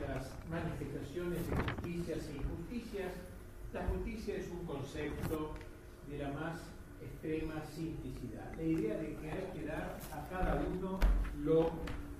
las manifestaciones de justicias e injusticias, la justicia es un concepto de la más extrema simplicidad. La idea de que hay que dar a cada uno lo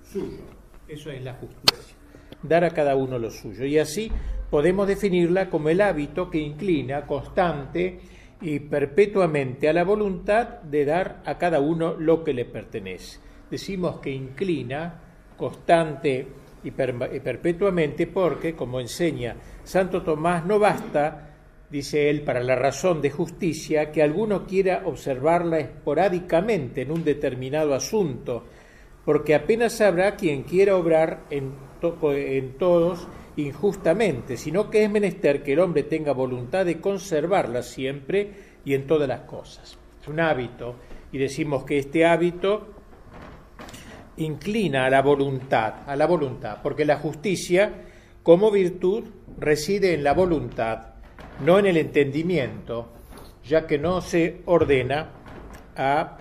suyo. Eso es la justicia. Dar a cada uno lo suyo. Y así podemos definirla como el hábito que inclina constante y perpetuamente a la voluntad de dar a cada uno lo que le pertenece. Decimos que inclina constante y, perpetuamente porque, como enseña Santo Tomás, no basta, dice él, para la razón de justicia que alguno quiera observarla esporádicamente en un determinado asunto, porque apenas habrá quien quiera obrar en, en todos injustamente, sino que es menester que el hombre tenga voluntad de conservarla siempre y en todas las cosas. Es un hábito y decimos que este hábito inclina a la voluntad, a la voluntad, porque la justicia como virtud reside en la voluntad, no en el entendimiento, ya que no se ordena a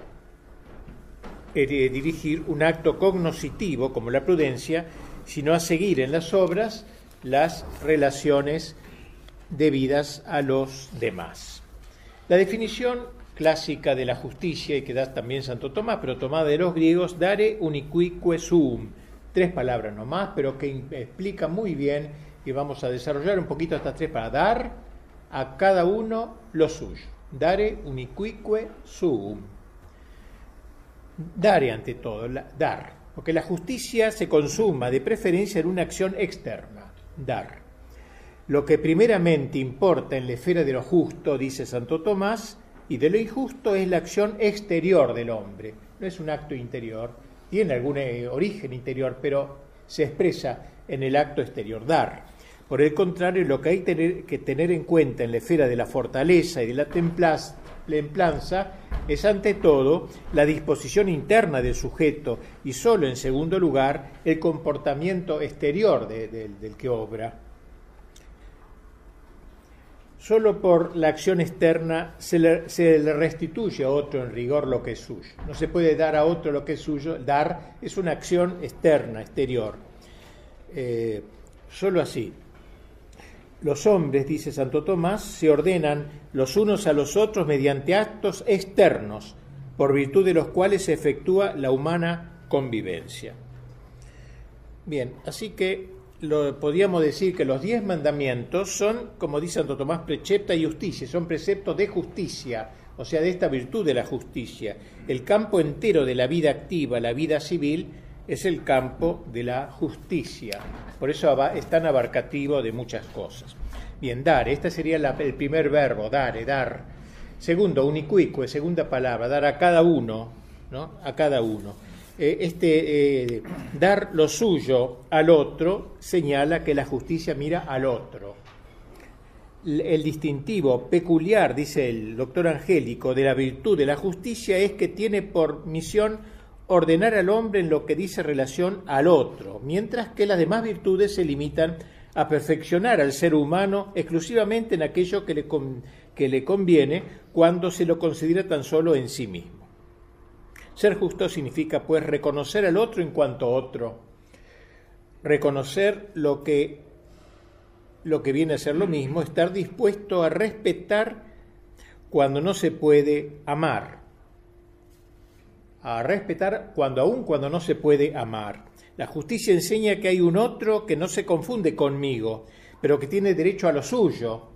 eh, dirigir un acto cognoscitivo como la prudencia, sino a seguir en las obras las relaciones debidas a los demás. La definición clásica de la justicia, y que da también Santo Tomás, pero tomada de los griegos, dare uniquique sum, tres palabras nomás, pero que explica muy bien, y vamos a desarrollar un poquito estas tres para dar a cada uno lo suyo. Dare uniquique sum. Dare ante todo, dar, porque la justicia se consuma de preferencia en una acción externa dar. Lo que primeramente importa en la esfera de lo justo, dice Santo Tomás, y de lo injusto es la acción exterior del hombre. No es un acto interior, tiene algún eh, origen interior, pero se expresa en el acto exterior, dar. Por el contrario, lo que hay que tener en cuenta en la esfera de la fortaleza y de la templanza es ante todo la disposición interna del sujeto y solo en segundo lugar el comportamiento exterior del que obra. Solo por la acción externa se le, restituye a otro en rigor lo que es suyo. No se puede dar a otro lo que es suyo. Dar es una acción externa, exterior. Eh, solo así. Los hombres, dice Santo Tomás, se ordenan los unos a los otros mediante actos externos, por virtud de los cuales se efectúa la humana convivencia. Bien, así que lo, podríamos decir que los diez mandamientos son, como dice Santo Tomás, precepta y justicia, son preceptos de justicia, o sea, de esta virtud de la justicia. El campo entero de la vida activa, la vida civil, es el campo de la justicia. Por eso es tan abarcativo de muchas cosas. Bien, dar, este sería el primer verbo, dar, dar. Segundo, unicuique, segunda palabra, dar a cada uno, ¿no? A cada uno. Eh, este eh, dar lo suyo al otro señala que la justicia mira al otro. El distintivo peculiar, dice el doctor Angélico, de la virtud de la justicia es que tiene por misión ordenar al hombre en lo que dice relación al otro, mientras que las demás virtudes se limitan a perfeccionar al ser humano exclusivamente en aquello que le, que le conviene cuando se lo considera tan solo en sí mismo. Ser justo significa pues reconocer al otro en cuanto otro, reconocer lo que, lo que viene a ser lo mismo, estar dispuesto a respetar cuando no se puede amar, a respetar cuando aún cuando no se puede amar. La justicia enseña que hay un otro que no se confunde conmigo, pero que tiene derecho a lo suyo.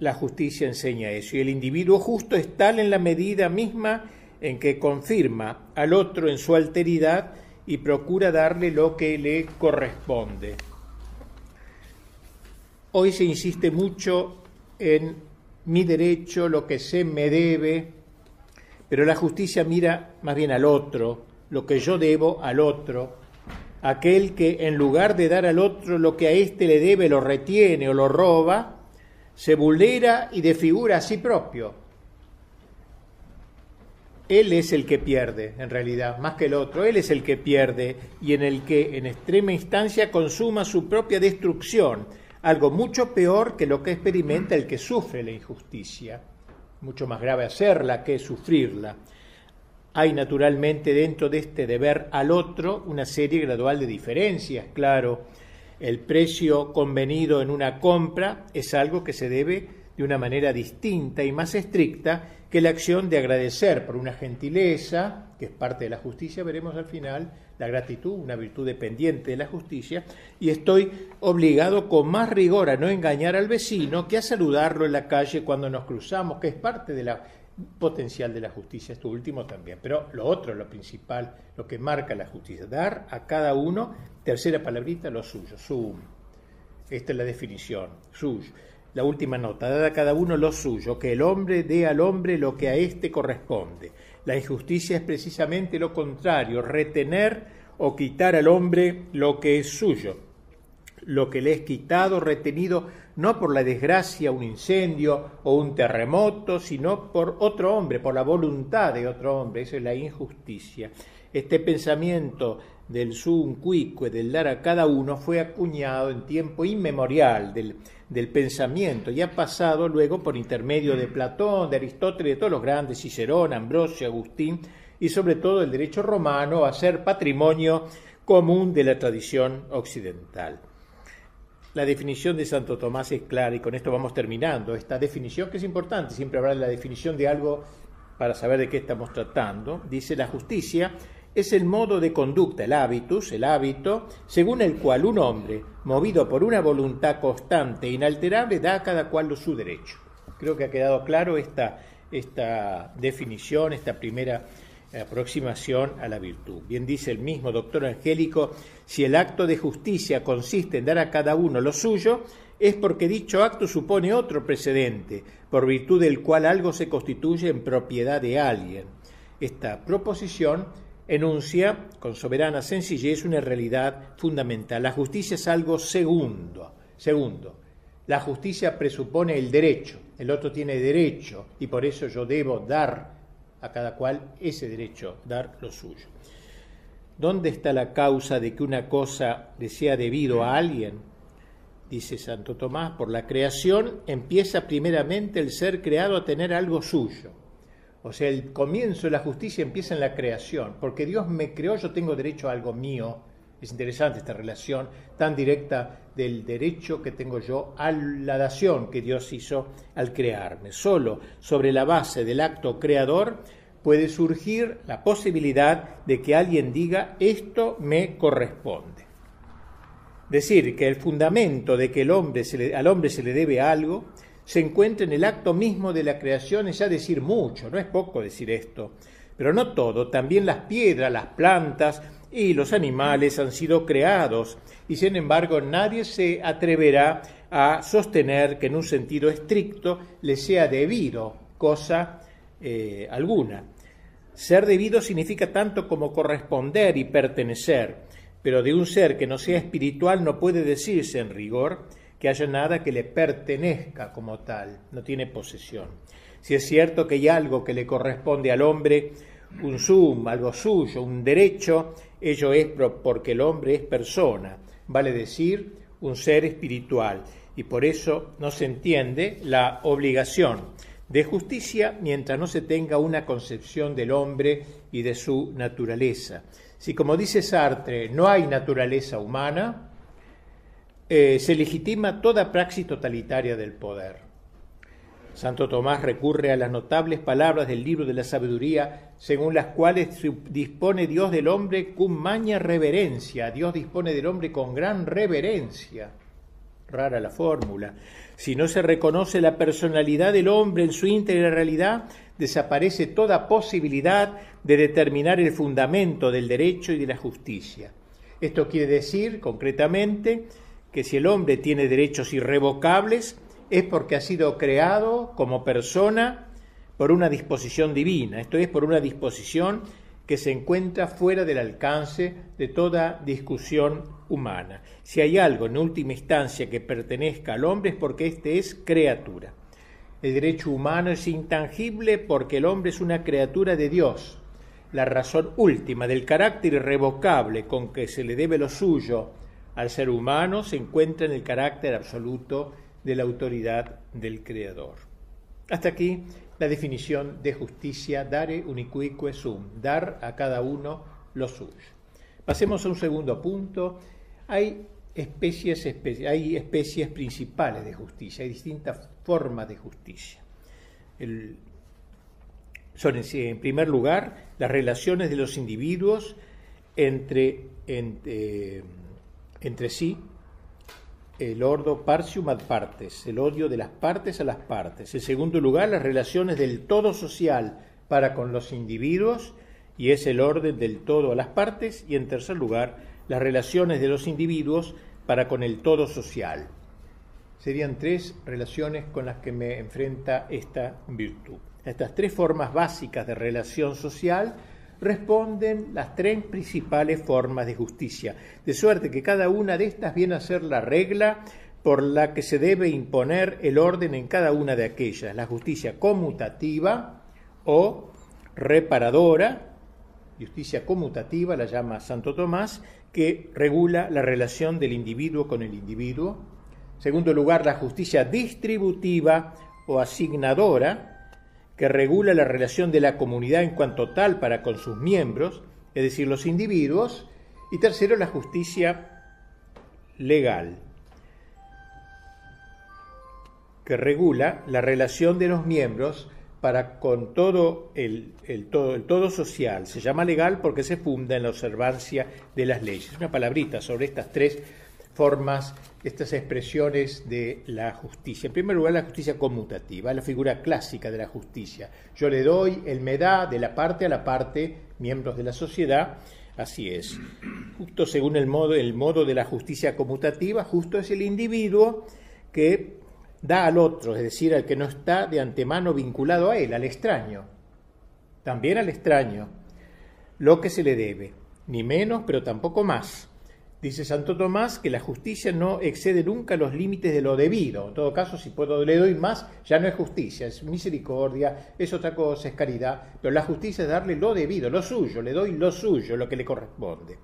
La justicia enseña eso y el individuo justo es tal en la medida misma en que confirma al otro en su alteridad y procura darle lo que le corresponde. Hoy se insiste mucho en mi derecho, lo que se me debe, pero la justicia mira más bien al otro, lo que yo debo al otro, aquel que en lugar de dar al otro lo que a éste le debe, lo retiene o lo roba, se vulnera y desfigura a sí propio. Él es el que pierde, en realidad, más que el otro. Él es el que pierde y en el que, en extrema instancia, consuma su propia destrucción, algo mucho peor que lo que experimenta el que sufre la injusticia mucho más grave hacerla que sufrirla. Hay naturalmente dentro de este deber al otro una serie gradual de diferencias, claro. El precio convenido en una compra es algo que se debe de una manera distinta y más estricta que la acción de agradecer por una gentileza, que es parte de la justicia, veremos al final, la gratitud, una virtud dependiente de la justicia, y estoy obligado con más rigor a no engañar al vecino que a saludarlo en la calle cuando nos cruzamos, que es parte de la potencial de la justicia, esto último también. Pero lo otro, lo principal, lo que marca la justicia, dar a cada uno, tercera palabrita, lo suyo, sum. Esta es la definición, suyo. La última nota, dar a cada uno lo suyo, que el hombre dé al hombre lo que a éste corresponde. La injusticia es precisamente lo contrario, retener o quitar al hombre lo que es suyo, lo que le es quitado, retenido, no por la desgracia, un incendio o un terremoto, sino por otro hombre, por la voluntad de otro hombre. Esa es la injusticia. Este pensamiento del sum cuique, del dar a cada uno, fue acuñado en tiempo inmemorial del, del pensamiento y ha pasado luego por intermedio de Platón, de Aristóteles, de todos los grandes, Cicerón, Ambrosio, Agustín, y sobre todo el derecho romano a ser patrimonio común de la tradición occidental. La definición de Santo Tomás es clara y con esto vamos terminando. Esta definición que es importante, siempre habrá la definición de algo para saber de qué estamos tratando. Dice la justicia es el modo de conducta, el hábitus, el hábito, según el cual un hombre, movido por una voluntad constante e inalterable, da a cada cual su derecho. Creo que ha quedado claro esta, esta definición, esta primera aproximación a la virtud. Bien dice el mismo doctor Angélico, si el acto de justicia consiste en dar a cada uno lo suyo, es porque dicho acto supone otro precedente, por virtud del cual algo se constituye en propiedad de alguien. Esta proposición enuncia con soberana sencillez una realidad fundamental. La justicia es algo segundo. Segundo, la justicia presupone el derecho, el otro tiene derecho y por eso yo debo dar a cada cual ese derecho, dar lo suyo. ¿Dónde está la causa de que una cosa le sea debido a alguien? Dice Santo Tomás, por la creación empieza primeramente el ser creado a tener algo suyo. O sea, el comienzo de la justicia empieza en la creación, porque Dios me creó, yo tengo derecho a algo mío. Es interesante esta relación tan directa del derecho que tengo yo a la dación que Dios hizo al crearme. Solo sobre la base del acto creador puede surgir la posibilidad de que alguien diga esto me corresponde. Decir que el fundamento de que el hombre se al hombre se le debe algo se encuentra en el acto mismo de la creación es ya decir mucho, no es poco decir esto. Pero no todo, también las piedras, las plantas, y los animales han sido creados y sin embargo nadie se atreverá a sostener que en un sentido estricto le sea debido cosa eh, alguna. Ser debido significa tanto como corresponder y pertenecer, pero de un ser que no sea espiritual no puede decirse en rigor que haya nada que le pertenezca como tal, no tiene posesión. Si es cierto que hay algo que le corresponde al hombre, un sum, algo suyo, un derecho, ello es porque el hombre es persona, vale decir, un ser espiritual, y por eso no se entiende la obligación de justicia mientras no se tenga una concepción del hombre y de su naturaleza. Si, como dice Sartre, no hay naturaleza humana, eh, se legitima toda praxis totalitaria del poder. Santo Tomás recurre a las notables palabras del libro de la sabiduría, según las cuales dispone Dios del hombre con maña reverencia. Dios dispone del hombre con gran reverencia. Rara la fórmula. Si no se reconoce la personalidad del hombre en su íntegra realidad, desaparece toda posibilidad de determinar el fundamento del derecho y de la justicia. Esto quiere decir, concretamente, que si el hombre tiene derechos irrevocables, es porque ha sido creado como persona por una disposición divina, esto es, por una disposición que se encuentra fuera del alcance de toda discusión humana. Si hay algo en última instancia que pertenezca al hombre es porque éste es criatura. El derecho humano es intangible porque el hombre es una criatura de Dios. La razón última del carácter irrevocable con que se le debe lo suyo al ser humano se encuentra en el carácter absoluto de la autoridad del Creador. Hasta aquí la definición de justicia, dare unicuique sum, dar a cada uno lo suyo. Pasemos a un segundo punto. Hay especies, hay especies principales de justicia, hay distintas formas de justicia. son, en primer lugar, las relaciones de los individuos entre, entre, entre sí, el ordo partium ad partes, el odio de las partes a las partes. En segundo lugar, las relaciones del todo social para con los individuos, y es el orden del todo a las partes. Y en tercer lugar, las relaciones de los individuos para con el todo social. Serían tres relaciones con las que me enfrenta esta virtud. Estas tres formas básicas de relación social responden las tres principales formas de justicia, de suerte que cada una de estas viene a ser la regla por la que se debe imponer el orden en cada una de aquellas, la justicia conmutativa o reparadora, justicia conmutativa la llama Santo Tomás, que regula la relación del individuo con el individuo. En segundo lugar, la justicia distributiva o asignadora, que regula la relación de la comunidad en cuanto tal para con sus miembros, es decir, los individuos, y tercero, la justicia legal, que regula la relación de los miembros para con todo el, todo el, todo social. Se llama legal porque se funda en la observancia de las leyes. Una palabrita sobre estas tres formas, estas expresiones de la justicia. En primer lugar, la justicia conmutativa, la figura clásica de la justicia. Yo le doy, él me da, de la parte a la parte, miembros de la sociedad. Así es. Justo según el modo, el modo de la justicia conmutativa, justo es el individuo que da al otro, es decir, al que no está de antemano vinculado a él, al extraño. También al extraño, lo que se le debe, ni menos, pero tampoco más Dice Santo Tomás que la justicia no excede nunca los límites de lo debido. En todo caso, si puedo le doy más, ya no es justicia, es misericordia, es otra cosa, es caridad. Pero la justicia es darle lo debido, lo suyo, le doy lo suyo, lo que le corresponde.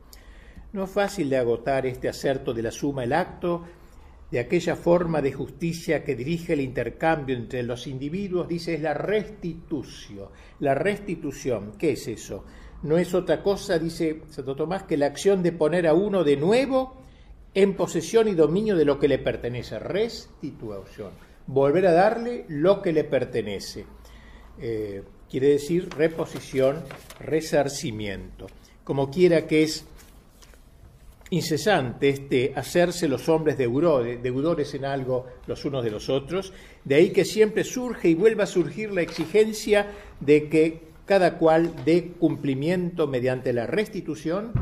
No es fácil de agotar este acerto de la suma el acto de aquella forma de justicia que dirige el intercambio entre los individuos, dice, es la restitución. La restitución, ¿qué es eso? No es otra cosa, dice Santo Tomás, que la acción de poner a uno de nuevo en posesión y dominio de lo que le pertenece. Restitución. Volver a darle lo que le pertenece. Eh, quiere decir reposición, resarcimiento. Como quiera que es incesante este hacerse los hombres deudores, deudores en algo los unos de los otros, de ahí que siempre surge y vuelva a surgir la exigencia de que cada cual dé cumplimiento mediante la restitución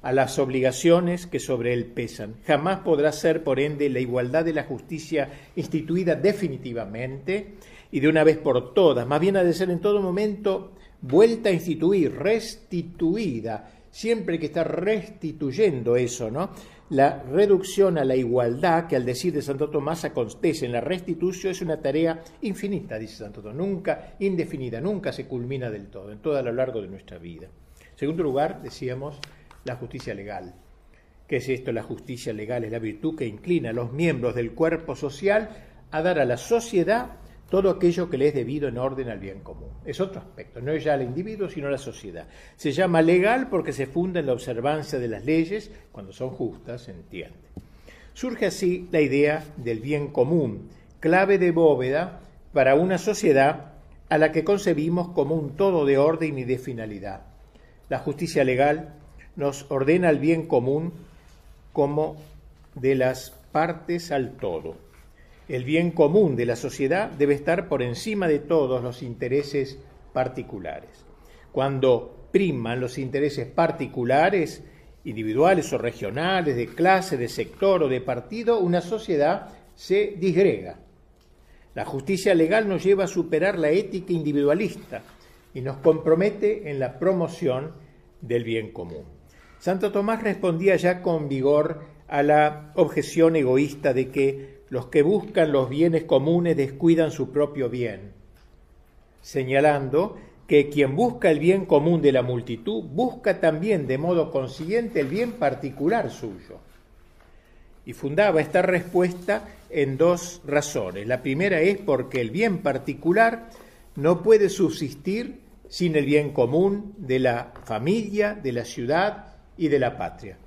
a las obligaciones que sobre él pesan. Jamás podrá ser, por ende, la igualdad de la justicia instituida definitivamente y de una vez por todas. Más bien ha de ser en todo momento vuelta a instituir, restituida, siempre que está restituyendo eso, ¿no? La reducción a la igualdad, que al decir de Santo Tomás acontece en la restitución, es una tarea infinita, dice Santo Tomás, nunca indefinida, nunca se culmina del todo, en todo a lo largo de nuestra vida. En segundo lugar, decíamos, la justicia legal. ¿Qué es esto? La justicia legal es la virtud que inclina a los miembros del cuerpo social a dar a la sociedad todo aquello que le es debido en orden al bien común. Es otro aspecto, no es ya el individuo, sino la sociedad. Se llama legal porque se funda en la observancia de las leyes, cuando son justas, se entiende. Surge así la idea del bien común, clave de bóveda para una sociedad a la que concebimos como un todo de orden y de finalidad. La justicia legal nos ordena el bien común como de las partes al todo el bien común de la sociedad debe estar por encima de todos los intereses particulares. Cuando priman los intereses particulares, individuales o regionales, de clase, de sector o de partido, una sociedad se disgrega. La justicia legal nos lleva a superar la ética individualista y nos compromete en la promoción del bien común. Santo Tomás respondía ya con vigor a la objeción egoísta de que los que buscan los bienes comunes descuidan su propio bien, señalando que quien busca el bien común de la multitud busca también de modo consiguiente el bien particular suyo. y fundaba esta respuesta en dos razones. La primera es porque el bien particular no puede subsistir sin el bien común de la familia, de la ciudad y de la patria.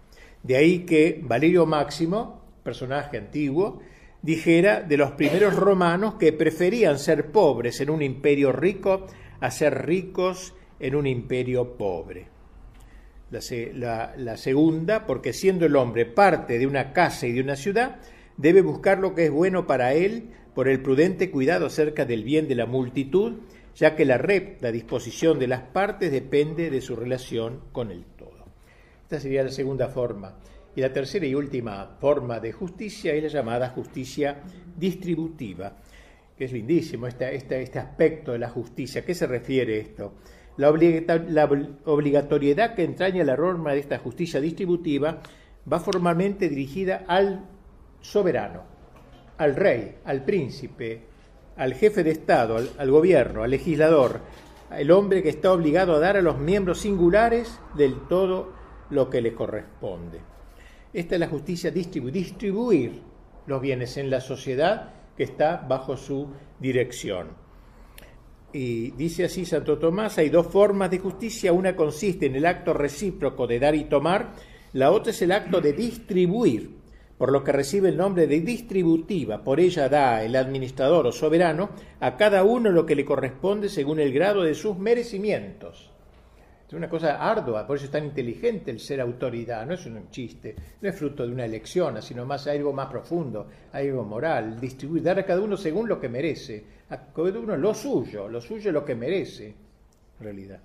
De ahí que Valerio Máximo, personaje antiguo, dijera de los primeros romanos que preferían ser pobres en un imperio rico a ser ricos en un imperio pobre. La, segunda, porque siendo el hombre parte de una casa y de una ciudad, debe buscar lo que es bueno para él por el prudente cuidado acerca del bien de la multitud, ya que la recta disposición de las partes depende de su relación con el todo. Esta sería la segunda forma. Y la tercera y última forma de justicia es la llamada justicia distributiva, que es lindísimo este, este, este aspecto de la justicia. ¿A qué se refiere esto? La, obligatoriedad que entraña la norma de esta justicia distributiva va formalmente dirigida al soberano, al rey, al príncipe, al jefe de Estado, al, gobierno, al legislador, al hombre que está obligado a dar a los miembros singulares del todo lo que le corresponde. Esta es la justicia distribuir los bienes en la sociedad que está bajo su dirección. Y dice así Santo Tomás, hay dos formas de justicia, una consiste en el acto recíproco de dar y tomar, la otra es el acto de distribuir, por lo que recibe el nombre de distributiva, por ella da el administrador o soberano a cada uno lo que le corresponde según el grado de sus merecimientos. Es una cosa ardua, por eso es tan inteligente el ser autoridad, no es un chiste, no es fruto de una elección, sino más algo más profundo, algo moral, distribuir, dar a cada uno según lo que merece, a cada uno lo suyo, lo suyo es lo que merece, en realidad.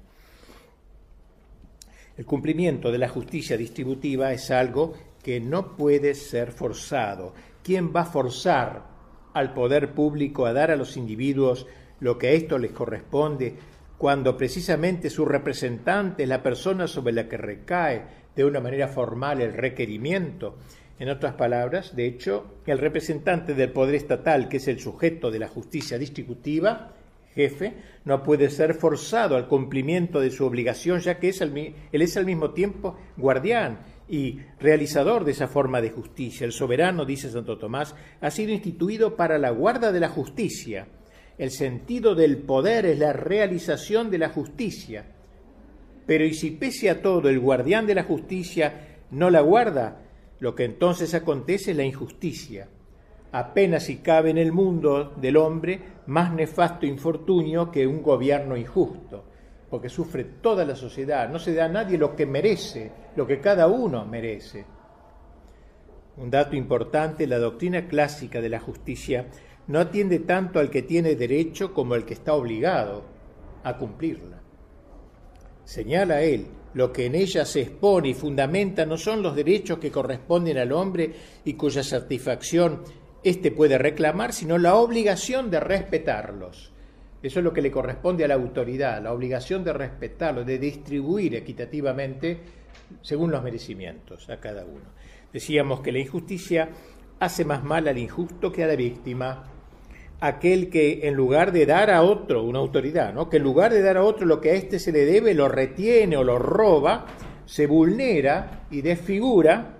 El cumplimiento de la justicia distributiva es algo que no puede ser forzado. ¿Quién va a forzar al poder público a dar a los individuos lo que a esto les corresponde cuando precisamente su representante es la persona sobre la que recae de una manera formal el requerimiento. En otras palabras, de hecho, el representante del poder estatal, que es el sujeto de la justicia distributiva, jefe, no puede ser forzado al cumplimiento de su obligación, ya que es él es al mismo tiempo guardián y realizador de esa forma de justicia. El soberano, dice Santo Tomás, ha sido instituido para la guarda de la justicia el sentido del poder es la realización de la justicia. Pero ¿y si pese a todo el guardián de la justicia no la guarda? Lo que entonces acontece es la injusticia. Apenas si cabe en el mundo del hombre más nefasto infortunio que un gobierno injusto, porque sufre toda la sociedad, no se da a nadie lo que merece, lo que cada uno merece. Un dato importante, la doctrina clásica de la justicia no atiende tanto al que tiene derecho como al que está obligado a cumplirla. Señala él, lo que en ella se expone y fundamenta no son los derechos que corresponden al hombre y cuya satisfacción éste puede reclamar, sino la obligación de respetarlos. Eso es lo que le corresponde a la autoridad, la obligación de respetarlos, de distribuir equitativamente según los merecimientos a cada uno. Decíamos que la injusticia hace más mal al injusto que a la víctima aquel que en lugar de dar a otro, una autoridad, que en lugar de dar a otro lo que a éste se le debe, lo retiene o lo roba, se vulnera y desfigura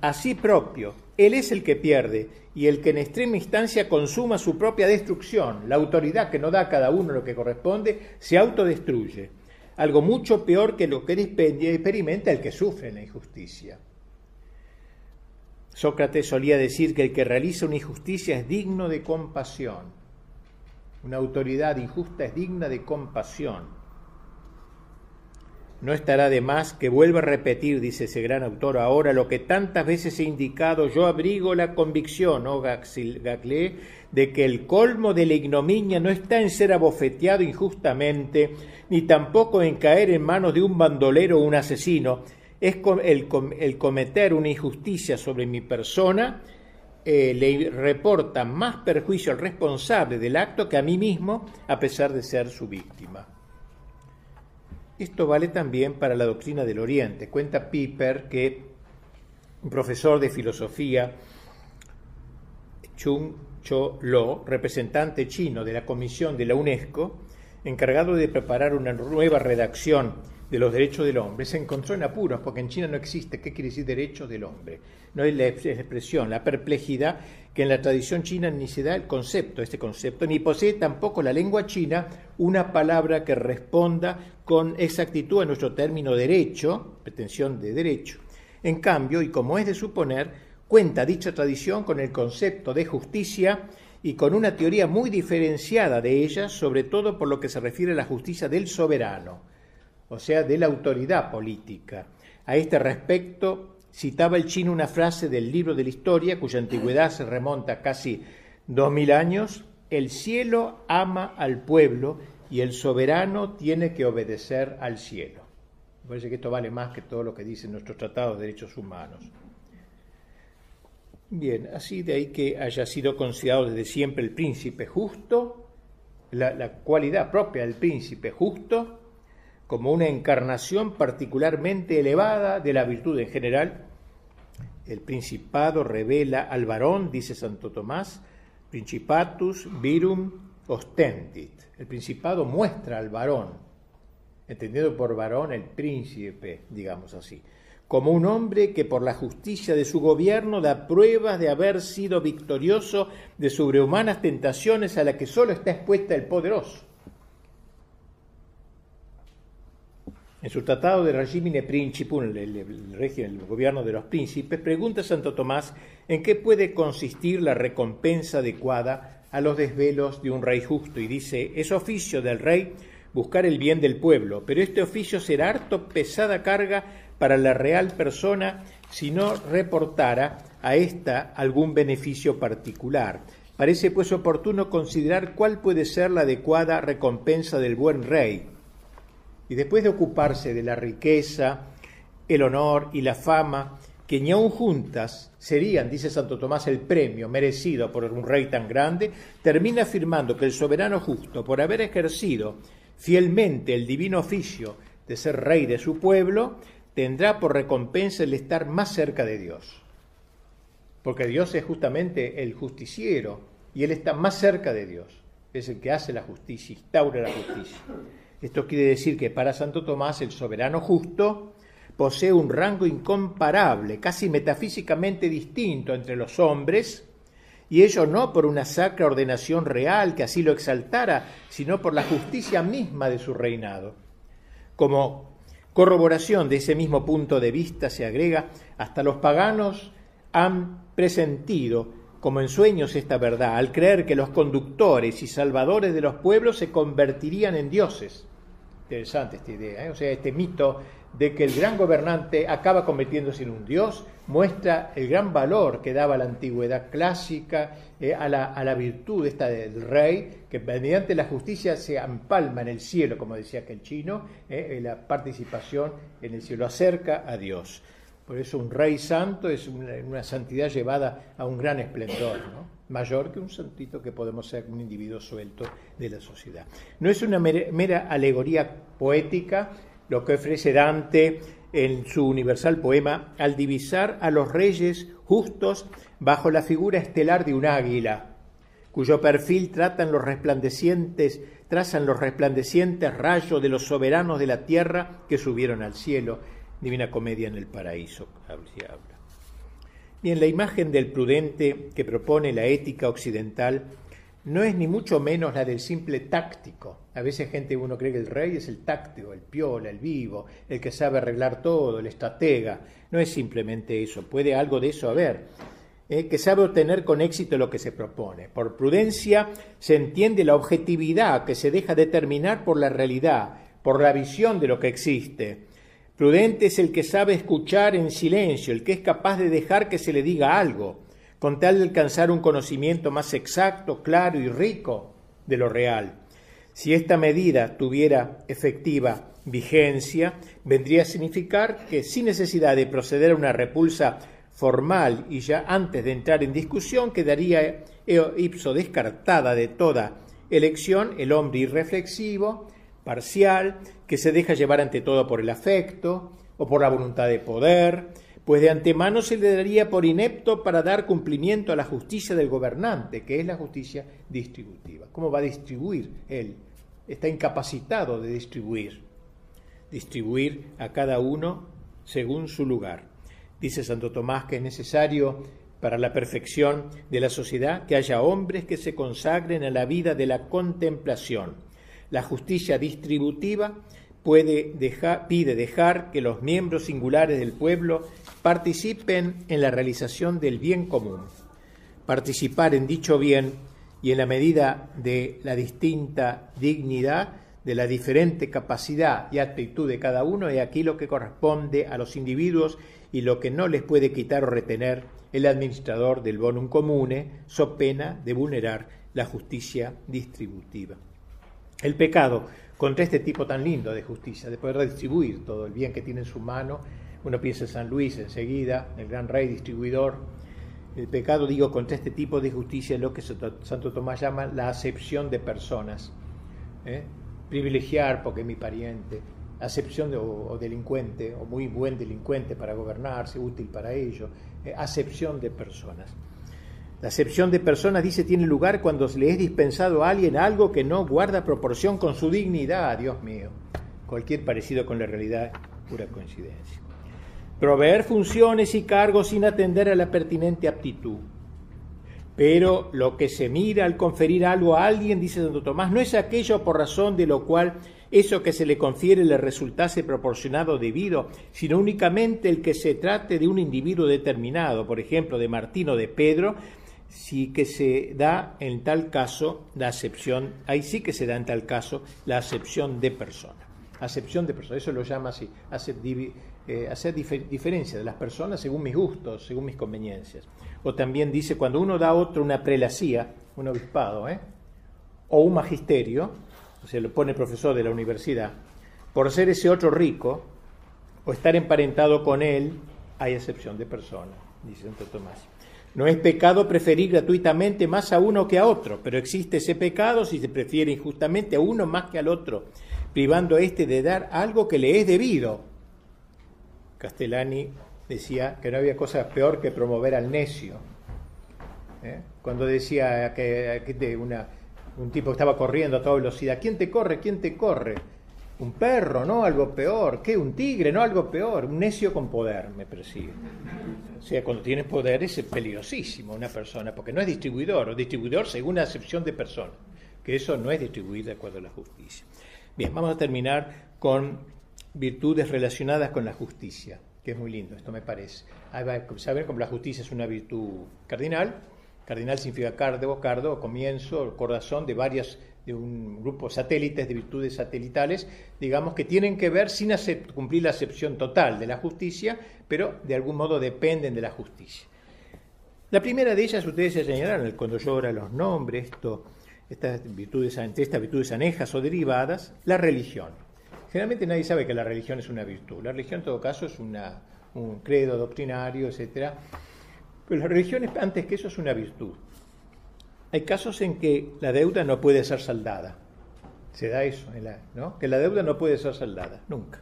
a sí propio. Él es el que pierde y el que en extrema instancia consuma su propia destrucción. La autoridad que no da a cada uno lo que corresponde se autodestruye. Algo mucho peor que lo que experimenta el que sufre la injusticia. Sócrates solía decir que el que realiza una injusticia es digno de compasión. Una autoridad injusta es digna de compasión. No estará de más que vuelva a repetir, dice ese gran autor, ahora lo que tantas veces he indicado, yo abrigo la convicción, oh Gaclé, de que el colmo de la ignominia no está en ser abofeteado injustamente, ni tampoco en caer en manos de un bandolero o un asesino, es el, cometer una injusticia sobre mi persona, eh, le reporta más perjuicio al responsable del acto que a mí mismo, a pesar de ser su víctima. Esto vale también para la doctrina del Oriente. Cuenta Piper que un profesor de filosofía, Chung Cho Lo, representante chino de la Comisión de la UNESCO, encargado de preparar una nueva redacción de los derechos del hombre, se encontró en apuros, porque en China no existe qué quiere decir derechos del hombre. No es la expresión, la perplejidad que en la tradición china ni se da el concepto, este concepto, ni posee tampoco la lengua china una palabra que responda con exactitud a nuestro término derecho, pretensión de derecho. En cambio, y como es de suponer, cuenta dicha tradición con el concepto de justicia y con una teoría muy diferenciada de ella, sobre todo por lo que se refiere a la justicia del soberano o sea, de la autoridad política. A este respecto, citaba el chino una frase del libro de la historia, cuya antigüedad se remonta a casi dos mil años, el cielo ama al pueblo y el soberano tiene que obedecer al cielo. Me parece que esto vale más que todo lo que dicen nuestros tratados de derechos humanos. Bien, así de ahí que haya sido considerado desde siempre el príncipe justo, la, la cualidad propia del príncipe justo, como una encarnación particularmente elevada de la virtud en general. El principado revela al varón, dice Santo Tomás, principatus virum ostentit. El principado muestra al varón, entendido por varón el príncipe, digamos así, como un hombre que por la justicia de su gobierno da pruebas de haber sido victorioso de sobrehumanas tentaciones a las que solo está expuesta el poderoso En su tratado de Regimine Principum, el, el, el gobierno de los príncipes, pregunta Santo Tomás en qué puede consistir la recompensa adecuada a los desvelos de un rey justo. Y dice, es oficio del rey buscar el bien del pueblo, pero este oficio será harto pesada carga para la real persona si no reportara a ésta algún beneficio particular. Parece pues oportuno considerar cuál puede ser la adecuada recompensa del buen rey y después de ocuparse de la riqueza, el honor y la fama, que ni aun juntas serían, dice Santo Tomás, el premio merecido por un rey tan grande, termina afirmando que el soberano justo, por haber ejercido fielmente el divino oficio de ser rey de su pueblo, tendrá por recompensa el estar más cerca de Dios. Porque Dios es justamente el justiciero y Él está más cerca de Dios. Es el que hace la justicia, instaura la justicia. Esto quiere decir que para Santo Tomás el soberano justo posee un rango incomparable, casi metafísicamente distinto entre los hombres, y ello no por una sacra ordenación real que así lo exaltara, sino por la justicia misma de su reinado. Como corroboración de ese mismo punto de vista se agrega, hasta los paganos han presentido como en sueños esta verdad, al creer que los conductores y salvadores de los pueblos se convertirían en dioses interesante esta idea, ¿eh? o sea, este mito de que el gran gobernante acaba convirtiéndose en un dios, muestra el gran valor que daba la antigüedad clásica eh, a, la, a, la, virtud esta del rey, que mediante la justicia se empalma en el cielo, como decía aquel chino, eh, la participación en el cielo acerca a Dios. Por eso un rey santo es una, santidad llevada a un gran esplendor. mayor que un santito que podemos ser un individuo suelto de la sociedad. No es una mera alegoría poética lo que ofrece Dante en su universal poema al divisar a los reyes justos bajo la figura estelar de un águila, cuyo perfil tratan los resplandecientes, trazan los resplandecientes rayos de los soberanos de la tierra que subieron al cielo. Divina Comedia en el Paraíso. Bien, la imagen del prudente que propone la ética occidental no es ni mucho menos la del simple táctico. A veces gente uno cree que el rey es el táctico, el piola, el vivo, el que sabe arreglar todo, el estratega. No es simplemente eso, puede algo de eso haber. ¿eh? que sabe obtener con éxito lo que se propone. Por prudencia se entiende la objetividad que se deja determinar por la realidad, por la visión de lo que existe. Prudente es el que sabe escuchar en silencio, el que es capaz de dejar que se le diga algo, con tal de alcanzar un conocimiento más exacto, claro y rico de lo real. Si esta medida tuviera efectiva vigencia, vendría a significar que sin necesidad de proceder a una repulsa formal y ya antes de entrar en discusión, quedaría ipso descartada de toda elección el hombre irreflexivo, parcial, que se deja llevar ante todo por el afecto o por la voluntad de poder, pues de antemano se le daría por inepto para dar cumplimiento a la justicia del gobernante, que es la justicia distributiva. ¿Cómo va a distribuir él? Está incapacitado de distribuir. distribuir a cada uno según su lugar. Dice Santo Tomás que es necesario para la perfección de la sociedad que haya hombres que se consagren a la vida de la contemplación. La justicia distributiva puede dejar, pide dejar que los miembros singulares del pueblo participen en la realización del bien común. Participar en dicho bien y en la medida de la distinta dignidad, de la diferente capacidad y actitud de cada uno, es aquí lo que corresponde a los individuos y lo que no les puede quitar o retener el administrador del bonum comune, so pena de vulnerar la justicia distributiva. El pecado contra este tipo tan lindo de justicia, de poder redistribuir todo el bien que tiene en su mano, uno piensa en San Luis enseguida, el gran rey distribuidor, el pecado, digo, contra este tipo de justicia es lo que Santo Tomás llama la acepción de personas. ¿eh? Privilegiar porque mi pariente, acepción o, delincuente, o muy buen delincuente para gobernarse, útil para ello, eh, acepción de personas. La acepción de personas, dice, tiene lugar cuando le es dispensado a alguien algo que no guarda proporción con su dignidad, Dios mío. Cualquier parecido con la realidad, pura coincidencia. Proveer funciones y cargos sin atender a la pertinente aptitud. Pero lo que se mira al conferir algo a alguien, dice Santo Tomás, no es aquello por razón de lo cual eso que se le confiere le resultase proporcionado debido, sino únicamente el que se trate de un individuo determinado, por ejemplo, de Martín o de Pedro, sí que se da en tal caso la acepción, ahí sí que se da en tal caso la acepción de persona. Acepción de persona, eso lo llama así, hacer, eh, diferencia de las personas según mis gustos, según mis conveniencias. O también dice, cuando uno da a otro una prelacía, un obispado, ¿eh? o un magisterio, o sea, lo pone profesor de la universidad, por ser ese otro rico o estar emparentado con él, hay excepción de persona, dice Santo Tomás. No es pecado preferir gratuitamente más a uno que a otro, pero existe ese pecado si se prefiere injustamente a uno más que al otro, privando a éste de dar algo que le es debido. Castellani decía que no había cosa peor que promover al necio. ¿eh? Cuando decía que, que un tipo estaba corriendo a toda velocidad. ¿Quién te corre? ¿Quién te corre? Un perro, ¿no? Algo peor. ¿Qué? Un tigre, ¿no? Algo peor. Un necio con poder me persigue. O sea, cuando tienes poder es peligrosísimo una persona, porque no es distribuidor, o distribuidor según la acepción de persona, que eso no es distribuir de acuerdo a la justicia. Bien, vamos a terminar con virtudes relacionadas con la justicia, que es muy lindo, esto me parece. Saber cómo la justicia es una virtud cardinal, Cardinal significa cardo, comienzo, corazón de varias, de un grupo satélites, de virtudes satelitales, digamos que tienen que ver sin cumplir la acepción total de la justicia, pero de algún modo dependen de la justicia. La primera de ellas, ustedes se señalaron cuando yo ahora los nombres, esto, estas virtudes, estas virtudes anejas o derivadas, la religión. Generalmente nadie sabe que la religión es una virtud. La religión en todo caso es una, un credo doctrinario, etcétera pero la religión, antes que eso, es una virtud. Hay casos en que la deuda no puede ser saldada. Se da eso, ¿no? Que la deuda no puede ser saldada, nunca.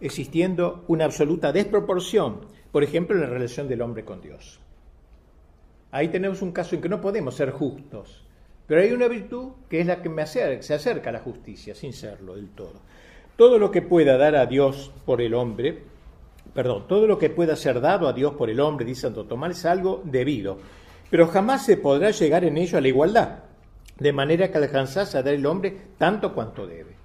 Existiendo una absoluta desproporción, por ejemplo, en la relación del hombre con Dios. Ahí tenemos un caso en que no podemos ser justos, pero hay una virtud que es la que me se acerca a la justicia, sin serlo del todo. Todo lo que pueda dar a Dios por el hombre, perdón, todo lo que pueda ser dado a Dios por el hombre, dice Santo Tomás, es algo debido, pero jamás se podrá llegar en ello a la igualdad, de manera que alcanzase a dar el hombre tanto cuanto debe.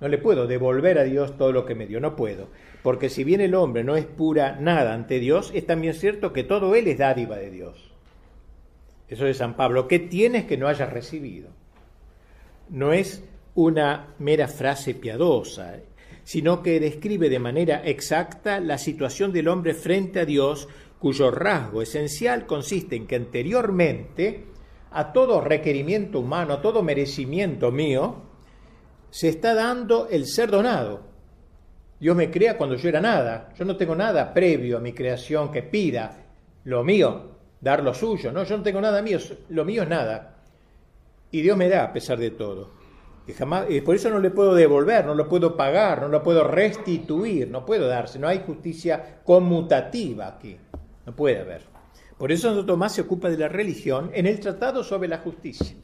No le puedo devolver a Dios todo lo que me dio, no puedo, porque si bien el hombre no es pura nada ante Dios, es también cierto que todo él es dádiva de Dios. Eso es San Pablo, ¿qué tienes que no hayas recibido? No es una mera frase piadosa, sino que describe de manera exacta la situación del hombre frente a Dios, cuyo rasgo esencial consiste en que anteriormente a todo requerimiento humano, a todo merecimiento mío, se está dando el ser donado. Dios me crea cuando yo era nada. Yo no tengo nada previo a mi creación que pida lo mío, dar lo suyo. No, yo no tengo nada mío, lo mío es nada. Y Dios me da a pesar de todo jamás, y por eso no le puedo devolver, no lo puedo pagar, no lo puedo restituir, no puedo darse, no hay justicia conmutativa aquí, no puede haber. Por eso Santo Tomás se ocupa de la religión en el Tratado sobre la Justicia.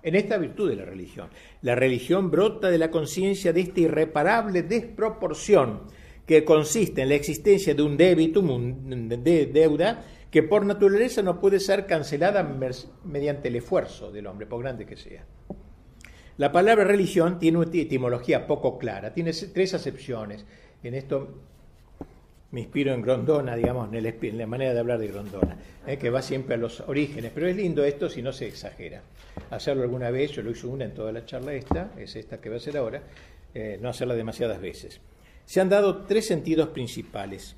en esta virtud de la religión. La religión brota de la conciencia de esta irreparable desproporción que consiste en la existencia de un débitum, de deuda, que por naturaleza no puede ser cancelada mediante el esfuerzo del hombre, por grande que sea. La palabra religión tiene una etimología poco clara, tiene tres acepciones. En esto me inspiro en Grondona, digamos, en, la manera de hablar de Grondona, eh, que va siempre a los orígenes, pero es lindo esto si no se exagera. Hacerlo alguna vez, yo lo hice una en toda la charla esta, es esta que va a hacer ahora, eh, no hacerla demasiadas veces. Se han dado tres sentidos principales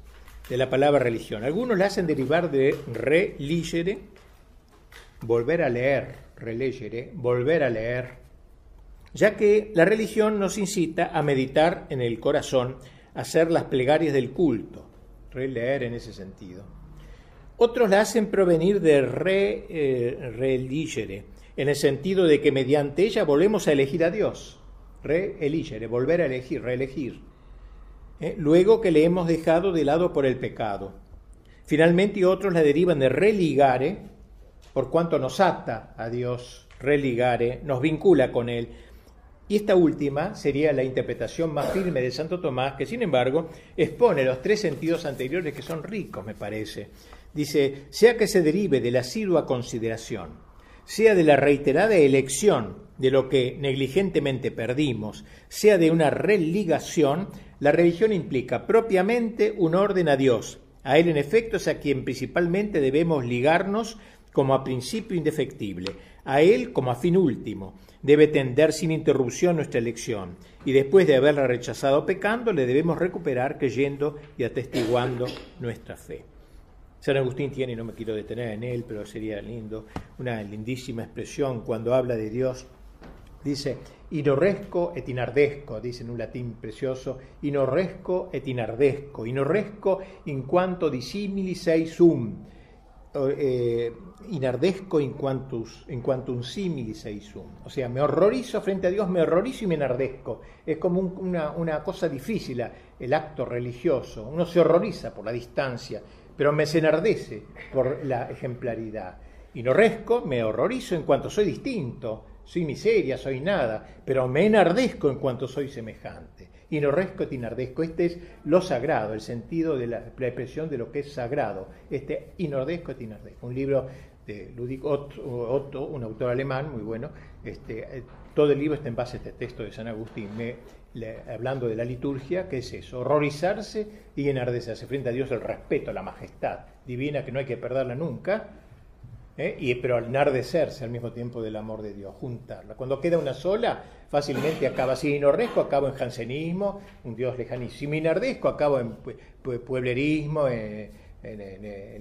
de la palabra religión. Algunos la hacen derivar de religere, volver a leer, relegere, volver a leer, ya que la religión nos incita a meditar en el corazón, hacer las plegarias del culto, releer en ese sentido. Otros la hacen provenir de re, eh, religere, en el sentido de que mediante ella volvemos a elegir a Dios. Re-eligere, volver a elegir, reelegir. ¿eh? luego que le hemos dejado de lado por el pecado. Finalmente otros la derivan de religare, por cuanto nos ata a Dios, religare, nos vincula con Él, y esta última sería la interpretación más firme de Santo Tomás, que sin embargo expone los tres sentidos anteriores que son ricos, me parece. Dice, sea que se derive de la asidua consideración, sea de la reiterada elección de lo que negligentemente perdimos, sea de una religación, la religión implica propiamente un orden a Dios. A Él en efecto es a quien principalmente debemos ligarnos como a principio indefectible, a Él como a fin último, debe tender sin interrupción nuestra elección, y después de haberla rechazado pecando, le debemos recuperar creyendo y atestiguando nuestra fe. San Agustín tiene, no me quiero detener en él, pero sería lindo, una lindísima expresión cuando habla de Dios. Dice, inorresco et inardesco, dice en un latín precioso, inorresco et inardesco, inorresco in quanto dissimili sei sum, eh, inardesco in quantus, in quantum eisum. O sea, me horrorizo frente a Dios, me horrorizo y me enardezco. Es como una, una, cosa difícil el acto religioso. Uno se horroriza por la distancia, pero me se enardece por la ejemplaridad. Inorresco, me horrorizo en cuanto soy distinto, soy miseria, soy nada, pero me enardezco en cuanto soy semejante. Inorresco et inardesco. Este es lo sagrado, el sentido de la, expresión de lo que es sagrado. Este Inordesco et inardesco. Un libro de Ludwig Otto, un autor alemán muy bueno. Este, eh, todo el libro está en base a este texto de San Agustín, hablando de la liturgia, que es eso, horrorizarse y enardecerse frente a Dios, el respeto, la majestad divina que no hay que perderla nunca, ¿eh? y, pero al enardecerse al mismo tiempo del amor de Dios, juntarla. Cuando queda una sola, fácilmente acaba. Si inorresco, acabo en jansenismo, un Dios lejanísimo. Si me inardesco, acabo en pueblerismo, en,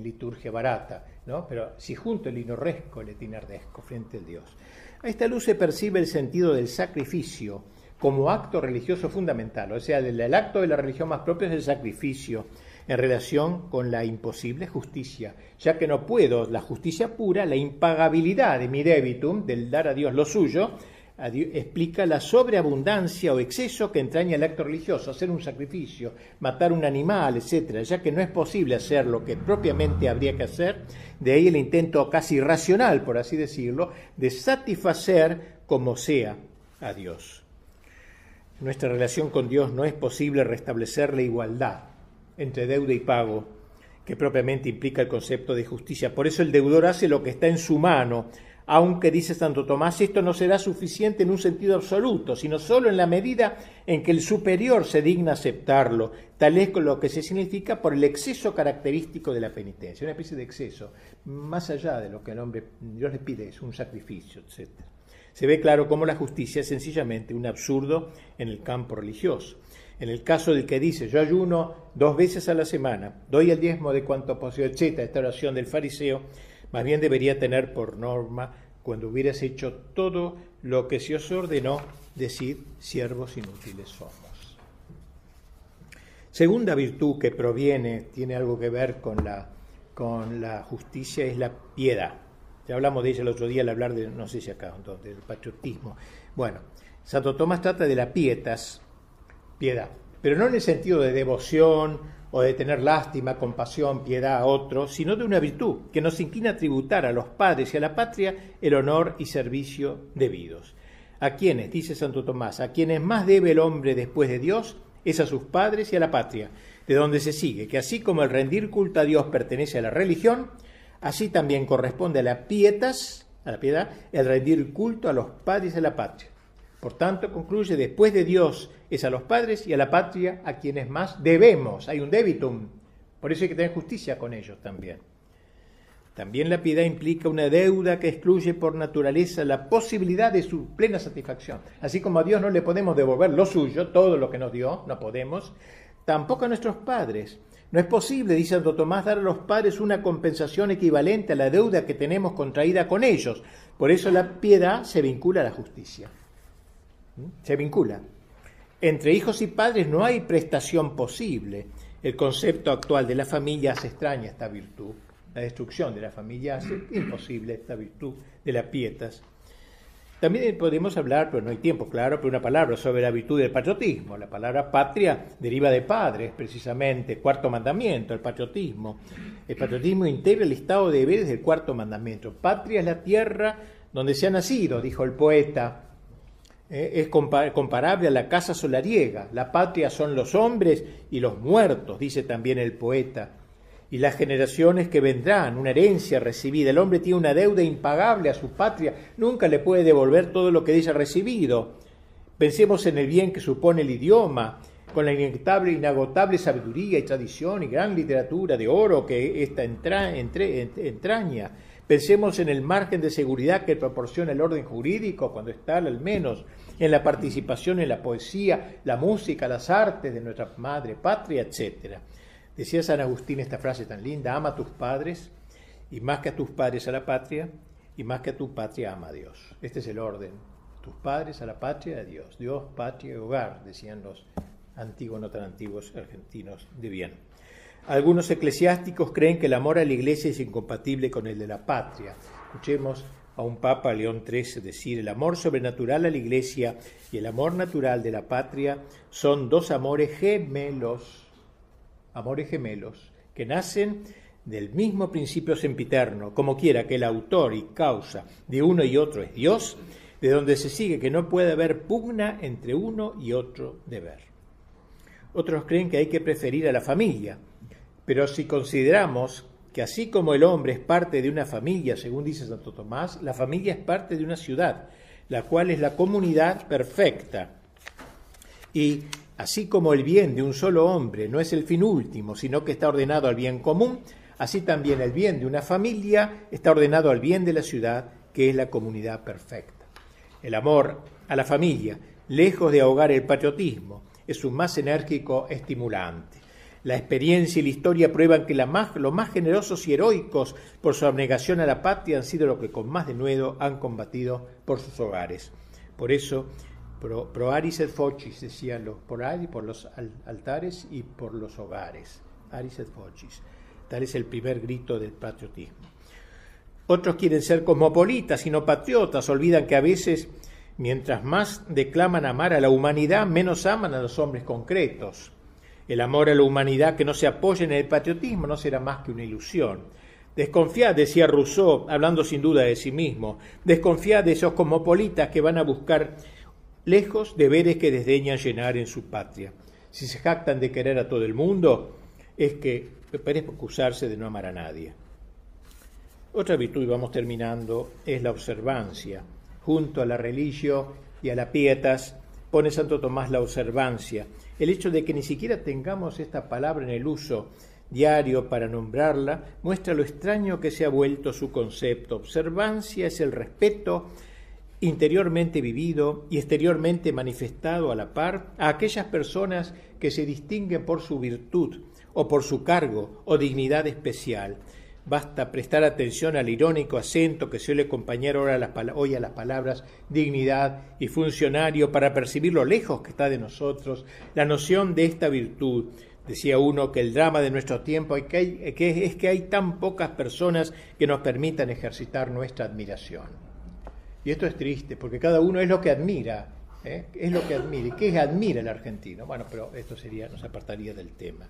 liturgia barata. ¿no? Pero si junto el inorresco, el etinardesco frente al Dios. A esta luz se percibe el sentido del sacrificio como acto religioso fundamental. O sea, el, el acto de la religión más propio es el sacrificio en relación con la imposible justicia, ya que no puedo la justicia pura, la impagabilidad de mi debitum, del dar a Dios lo suyo, explica la sobreabundancia o exceso que entraña el acto religioso, hacer un sacrificio, matar un animal, etcétera, ya que no es posible hacer lo que propiamente habría que hacer, de ahí el intento casi irracional, por así decirlo, de satisfacer como sea a Dios. Nuestra relación con Dios no es posible restablecer la igualdad entre deuda y pago, que propiamente implica el concepto de justicia. Por eso el deudor hace lo que está en su mano, aunque dice Santo Tomás, esto no será suficiente en un sentido absoluto, sino solo en la medida en que el superior se digna aceptarlo, tal es lo que se significa por el exceso característico de la penitencia, una especie de exceso, más allá de lo que el hombre Dios le pide, es un sacrificio, etc. Se ve claro cómo la justicia es sencillamente un absurdo en el campo religioso. En el caso del que dice, yo ayuno dos veces a la semana, doy el diezmo de cuanto poseo, etc., esta oración del fariseo, más bien debería tener por norma, cuando hubieras hecho todo lo que se os ordenó, decir, siervos inútiles somos. Segunda virtud que proviene, tiene algo que ver con la, con la justicia, es la piedad. Ya hablamos de ella el otro día al hablar de, no sé si acá, del patriotismo. Bueno, Santo Tomás trata de la pietas, piedad. pero no en el sentido de devoción o de tener lástima, compasión, piedad a otros, sino de una virtud que nos inclina a tributar a los padres y a la patria el honor y servicio debidos. A quienes, dice Santo Tomás, a quienes más debe el hombre después de Dios, es a sus padres y a la patria, de donde se sigue que así como el rendir culto a Dios pertenece a la religión, así también corresponde a la pietas, a la piedad, el rendir culto a los padres y a la patria. Por tanto, concluye, después de Dios es a los padres y a la patria a quienes más debemos. Hay un debitum. Por eso hay que tener justicia con ellos también. También la piedad implica una deuda que excluye por naturaleza la posibilidad de su plena satisfacción. Así como a Dios no le podemos devolver lo suyo, todo lo que nos dio, no podemos, tampoco a nuestros padres. No es posible, dice Santo Tomás, dar a los padres una compensación equivalente a la deuda que tenemos contraída con ellos. Por eso la piedad se vincula a la justicia. Se vincula. Entre hijos y padres no hay prestación posible. El concepto actual de la familia se extraña esta virtud. La destrucción de la familia hace imposible esta virtud de las pietas. También podemos hablar, pero no hay tiempo, claro, pero una palabra sobre la virtud del patriotismo. La palabra patria deriva de padres, precisamente, cuarto mandamiento, el patriotismo. El patriotismo integra el estado de deberes del cuarto mandamiento. Patria es la tierra donde se ha nacido, dijo el poeta. Eh, es comparable a la casa solariega. La patria son los hombres y los muertos, dice también el poeta y las generaciones que vendrán, una herencia recibida. El hombre tiene una deuda impagable a su patria, nunca le puede devolver todo lo que haya recibido. Pensemos en el bien que supone el idioma, con la inagotable, inagotable sabiduría y tradición y gran literatura de oro que esta entraña. Pensemos en el margen de seguridad que proporciona el orden jurídico, cuando está al menos, en la participación en la poesía, la música, las artes de nuestra madre patria, etcétera. Decía San Agustín esta frase tan linda, ama a tus padres y más que a tus padres a la patria y más que a tu patria ama a Dios. Este es el orden. Tus padres a la patria a Dios. Dios, patria y hogar, decían los antiguos, no tan antiguos argentinos de bien. Algunos eclesiásticos creen que el amor a la iglesia es incompatible con el de la patria. Escuchemos a un Papa León XIII decir, el amor sobrenatural a la iglesia y el amor natural de la patria son dos amores gemelos amores gemelos, que nacen del mismo principio sempiterno, como quiera que el autor y causa de uno y otro es Dios, de donde se sigue que no puede haber pugna entre uno y otro deber. Otros creen que hay que preferir a la familia, pero si consideramos que así como el hombre es parte de una familia, según dice Santo Tomás, la familia es parte de una ciudad, la cual es la comunidad perfecta. Y Así como el bien de un solo hombre no es el fin último, sino que está ordenado al bien común, así también el bien de una familia está ordenado al bien de la ciudad, que es la comunidad perfecta. El amor a la familia, lejos de ahogar el patriotismo, es un más enérgico estimulante. La experiencia y la historia prueban que los más generosos y heroicos por su abnegación a la patria han sido los que con más denuedo han combatido por sus hogares. Por eso, Pro, aris et focis, decían los por por los altares y por los hogares. Aris et focis. Tal es el primer grito del patriotismo. Otros quieren ser cosmopolitas y no patriotas, olvidan que a veces, mientras más declaman amar a la humanidad, menos aman a los hombres concretos. El amor a la humanidad que no se apoya en el patriotismo no será más que una ilusión. Desconfiad, decía Rousseau, hablando sin duda de sí mismo, desconfiad de esos cosmopolitas que van a buscar lejos deberes que desdeñan llenar en su patria. Si se jactan de querer a todo el mundo, es que parece acusarse de no amar a nadie. Otra virtud, y vamos terminando, es la observancia. Junto a la religión y a la pietas pone Santo Tomás la observancia. El hecho de que ni siquiera tengamos esta palabra en el uso diario para nombrarla muestra lo extraño que se ha vuelto su concepto. Observancia es el respeto interiormente vivido y exteriormente manifestado a la par a aquellas personas que se distinguen por su virtud o por su cargo o dignidad especial. Basta prestar atención al irónico acento que suele acompañar hoy a las palabras dignidad y funcionario para percibir lo lejos que está de nosotros la noción de esta virtud. Decía uno que el drama de nuestro tiempo es que hay tan pocas personas que nos permitan ejercitar nuestra admiración. Y esto es triste, porque cada uno es lo que admira. ¿eh? Es lo que admira. ¿Qué es admira el argentino? Bueno, pero esto sería, nos apartaría del tema.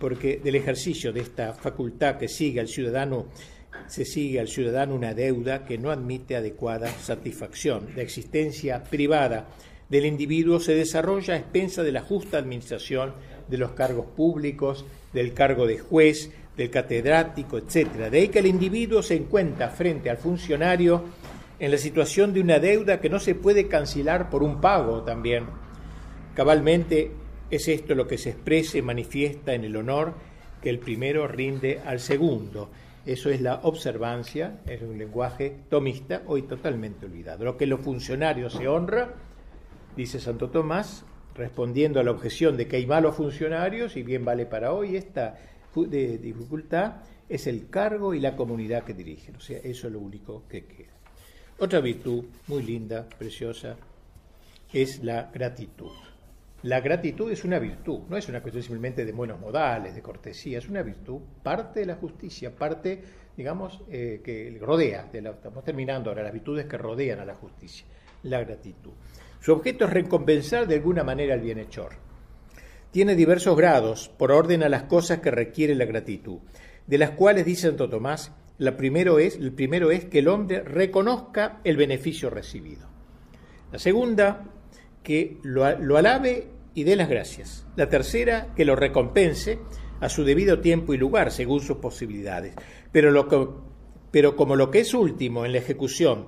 Porque del ejercicio de esta facultad que sigue al ciudadano, se sigue al ciudadano una deuda que no admite adecuada satisfacción. La existencia privada del individuo se desarrolla a expensa de la justa administración de los cargos públicos, del cargo de juez, del catedrático, etc. De ahí que el individuo se encuentra frente al funcionario en la situación de una deuda que no se puede cancelar por un pago también. Cabalmente es esto lo que se expresa y manifiesta en el honor que el primero rinde al segundo. Eso es la observancia, es un lenguaje tomista hoy totalmente olvidado. Lo que los funcionarios se honra, dice Santo Tomás, respondiendo a la objeción de que hay malos funcionarios y bien vale para hoy esta dificultad, es el cargo y la comunidad que dirigen. O sea, eso es lo único que queda. Otra virtud muy linda, preciosa, es la gratitud. La gratitud es una virtud, no es una cuestión simplemente de buenos modales, de cortesía, es una virtud, parte de la justicia, parte, digamos, eh, que rodea, de la, estamos terminando ahora, las virtudes que rodean a la justicia, la gratitud. Su objeto es recompensar de alguna manera al bienhechor. Tiene diversos grados por orden a las cosas que requiere la gratitud, de las cuales, dice Santo Tomás, primero es, el primero es que el hombre reconozca el beneficio recibido. La segunda, que lo, alabe y dé las gracias. La tercera, que lo recompense a su debido tiempo y lugar, según sus posibilidades. Pero, lo pero como lo que es último en la ejecución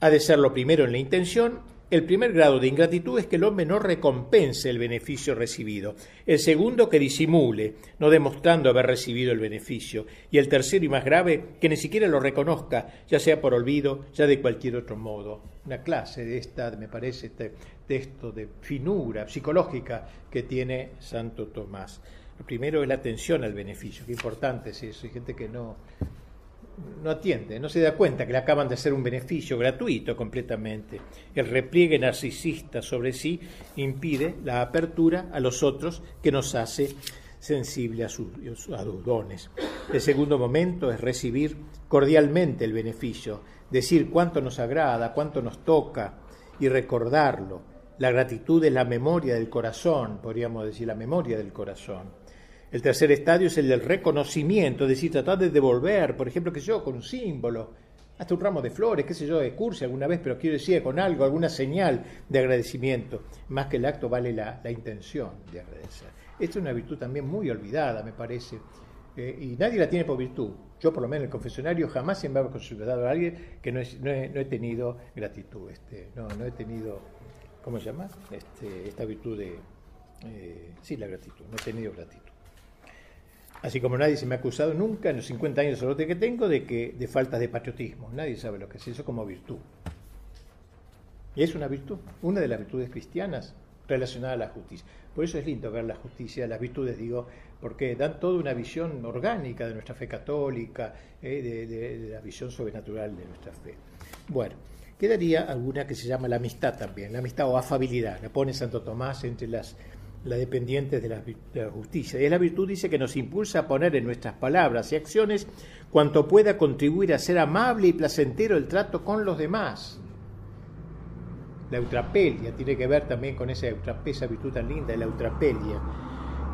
ha de ser lo primero en la intención, el primer grado de ingratitud es que el hombre no recompense el beneficio recibido. El segundo, que disimule, no demostrando haber recibido el beneficio. Y el tercero y más grave, que ni siquiera lo reconozca, ya sea por olvido, ya de cualquier otro modo. Una clase de esta, me parece, este texto de finura psicológica que tiene Santo Tomás. Lo primero es la atención al beneficio, qué importante es eso. Hay gente que no, no atiende, no se da cuenta que le acaban de hacer un beneficio gratuito completamente. El repliegue narcisista sobre sí impide la apertura a los otros que nos hace sensible a sus, a sus dones. El segundo momento es recibir cordialmente el beneficio, decir cuánto nos agrada, cuánto nos toca y recordarlo. La gratitud es la memoria del corazón, podríamos decir, la memoria del corazón. El tercer estadio es el del reconocimiento, es decir, tratar de devolver, por ejemplo, que yo, con un símbolo, hasta un ramo de flores, qué sé yo, de alguna vez, pero quiero decir con algo, alguna señal de agradecimiento. Más que el acto vale la, intención de agradecer. Esta es una virtud también muy olvidada, me parece, eh, y nadie la tiene por virtud. Yo, por lo menos en el confesionario, jamás se me ha considerado a alguien que no, he, tenido gratitud, este, no, no he tenido, ¿cómo se llama? Este, esta virtud de, eh, sí, la gratitud, no he tenido gratitud. Así como nadie se me ha acusado nunca en los 50 años de que tengo de que de falta de patriotismo. Nadie sabe lo que es eso como virtud. Y es una virtud, una de las virtudes cristianas relacionada a la justicia. Por eso es lindo ver la justicia, las virtudes, digo, porque dan toda una visión orgánica de nuestra fe católica, eh, de, de, la visión sobrenatural de nuestra fe. Bueno, quedaría alguna que se llama la amistad también, la amistad o afabilidad. La pone Santo Tomás entre las la dependiente de la, justicia. Y la virtud dice que nos impulsa a poner en nuestras palabras y acciones cuanto pueda contribuir a ser amable y placentero el trato con los demás. La eutrapelia tiene que ver también con esa, esa virtud tan linda, la eutrapelia.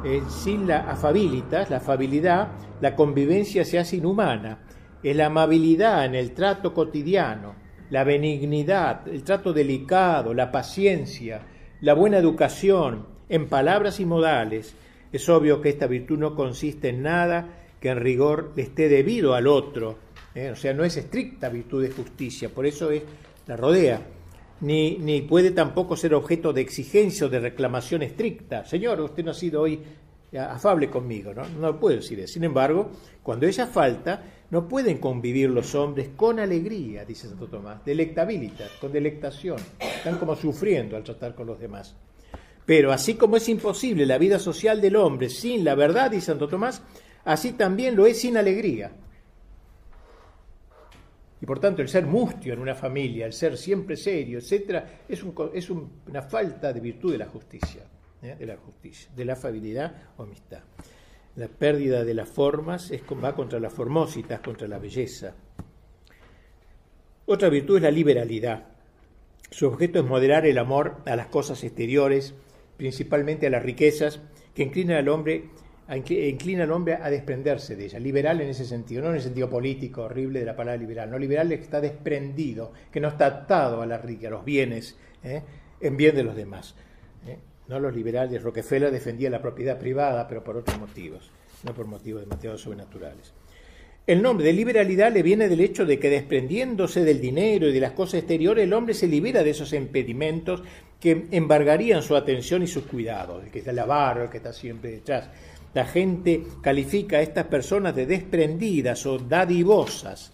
Eh, sin la afabilitas, la afabilidad, la convivencia se hace inhumana. Es la amabilidad en el trato cotidiano, la benignidad, el trato delicado, la paciencia, la buena educación, en palabras y modales, es obvio que esta virtud no consiste en nada que en rigor le esté debido al otro, ¿eh? o sea, no es estricta virtud de justicia, por eso es la rodea, ni, ni puede tampoco ser objeto de exigencia o de reclamación estricta. Señor, usted no ha sido hoy afable conmigo, ¿no? No puedo decir. Sin embargo, cuando ella falta, no pueden convivir los hombres con alegría, dice Santo Tomás, delectabilidad, con delectación. Están como sufriendo al tratar con los demás. Pero así como es imposible la vida social del hombre sin la verdad, dice Santo Tomás, así también lo es sin alegría. Y por tanto, el ser mustio en una familia, el ser siempre serio, etc., es, es una falta de virtud de la justicia, ¿eh? de la justicia, de la afabilidad o amistad. La pérdida de las formas es, va contra las formositas, contra la belleza. Otra virtud es la liberalidad. Su objeto es moderar el amor a las cosas exteriores, principalmente a las riquezas, que inclina al hombre a, inclina al hombre a desprenderse de ella. Liberal en ese sentido, no en el sentido político horrible de la palabra liberal. No liberal es que está desprendido, que no está atado a la riqueza, a los bienes, ¿eh? en bien de los demás. ¿eh? No los liberales, Rockefeller defendía la propiedad privada, pero por otros motivos, no por motivos demasiado sobrenaturales. El nombre de liberalidad le viene del hecho de que desprendiéndose del dinero y de las cosas exteriores, el hombre se libera de esos impedimentos que embargarían su atención y sus cuidados, el que está lavaro, el que está siempre detrás. La gente califica a estas personas de desprendidas o dadivosas.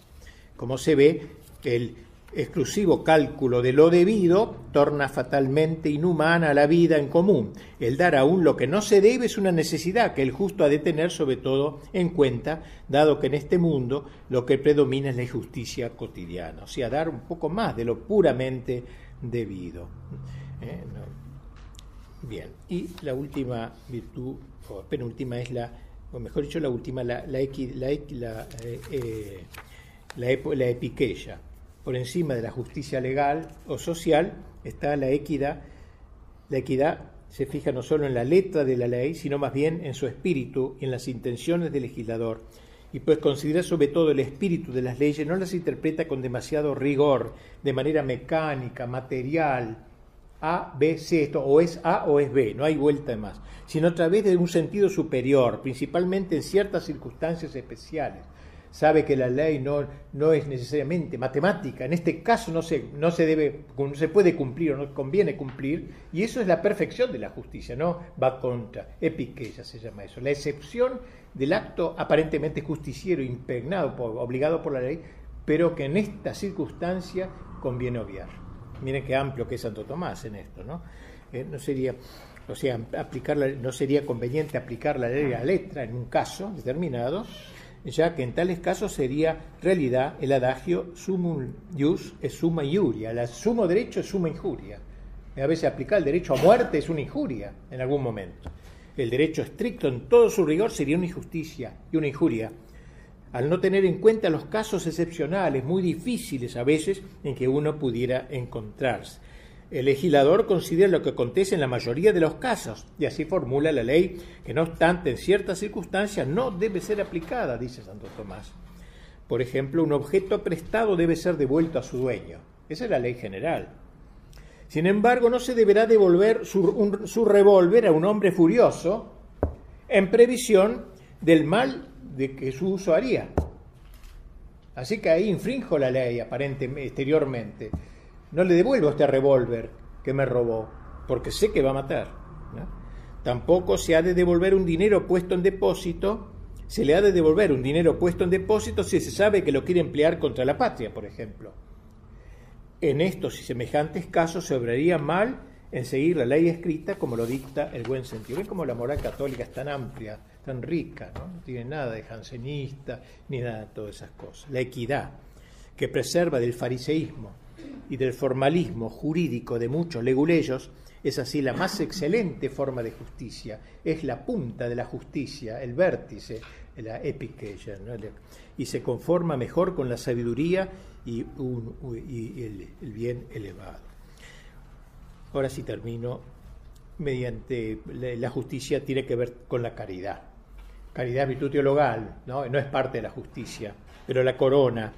Como se ve, el exclusivo cálculo de lo debido torna fatalmente inhumana la vida en común. El dar aún lo que no se debe es una necesidad que el justo ha de tener sobre todo en cuenta, dado que en este mundo lo que predomina es la injusticia cotidiana, o sea, dar un poco más de lo puramente debido. ¿Eh? Bien, y la última virtud, o penúltima, es la, o mejor dicho, la última, la, la, la, la, eh, eh, la epiqueya por encima de la justicia legal o social está la equidad. La equidad se fija no solo en la letra de la ley, sino más bien en su espíritu y en las intenciones del legislador. Y pues considera sobre todo el espíritu de las leyes, no las interpreta con demasiado rigor, de manera mecánica, material, A, B, C, esto o es A o es B, no hay vuelta de más, sino a través de un sentido superior, principalmente en ciertas circunstancias especiales. Sabe que la ley no, no es necesariamente matemática, en este caso no se, no se debe, se puede cumplir o no conviene cumplir, y eso es la perfección de la justicia, no va contra, epiqueya se llama eso, la excepción del acto aparentemente justiciero, impregnado, obligado por la ley, pero que en esta circunstancia conviene obviar. Miren qué amplio que es Santo Tomás en esto, ¿no? Eh, no sería, o sea, aplicar no sería conveniente aplicar la ley a letra en un caso determinado, ya que en tales casos sería realidad el adagio sumum ius es suma injuria, el sumo derecho es suma injuria. A veces aplicar el derecho a muerte es una injuria en algún momento. El derecho estricto en todo su rigor sería una injusticia y una injuria, al no tener en cuenta los casos excepcionales, muy difíciles a veces, en que uno pudiera encontrarse. El legislador considera lo que acontece en la mayoría de los casos y así formula la ley que no obstante en ciertas circunstancias no debe ser aplicada, dice Santo Tomás. Por ejemplo, un objeto prestado debe ser devuelto a su dueño. Esa es la ley general. Sin embargo, no se deberá devolver su, revólver a un hombre furioso en previsión del mal de que su uso haría. Así que ahí infrinjo la ley aparentemente, exteriormente no le devuelvo este revólver que me robó, porque sé que va a matar. Tampoco se ha de devolver un dinero puesto en depósito, se le ha de devolver un dinero puesto en depósito si se sabe que lo quiere emplear contra la patria, por ejemplo. En estos y semejantes casos se obraría mal en seguir la ley escrita como lo dicta el buen sentido. Ven cómo la moral católica es tan amplia, tan rica, ¿no? no tiene nada de jansenista ni nada de todas esas cosas. La equidad, que preserva del fariseísmo, y del formalismo jurídico de muchos leguleyos, es así la más excelente forma de justicia, es la punta de la justicia, el vértice, la epiqueia, y se conforma mejor con la sabiduría y, el, bien elevado. Ahora sí termino, mediante la justicia tiene que ver con la caridad. Caridad virtud teologal, ¿no? no es parte de la justicia, pero la corona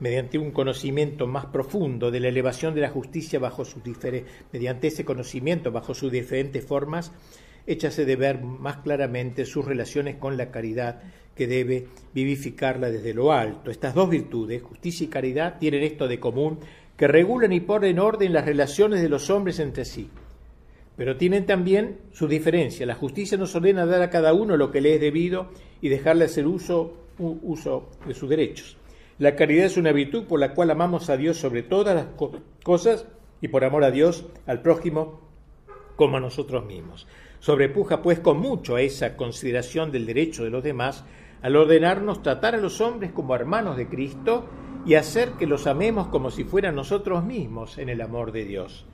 mediante un conocimiento más profundo de la elevación de la justicia bajo sus mediante ese conocimiento bajo sus diferentes formas, échase de ver más claramente sus relaciones con la caridad que debe vivificarla desde lo alto. Estas dos virtudes, justicia y caridad, tienen esto de común, que regulan y ponen en orden las relaciones de los hombres entre sí. Pero tienen también su diferencia. La justicia nos ordena dar a cada uno lo que le es debido y dejarle hacer uso, uso de sus derechos. La caridad es una virtud por la cual amamos a Dios sobre todas las cosas y por amor a Dios, al prójimo, como a nosotros mismos. Sobrepuja pues con mucho a esa consideración del derecho de los demás al ordenarnos tratar a los hombres como hermanos de Cristo y hacer que los amemos como si fueran nosotros mismos en el amor de Dios.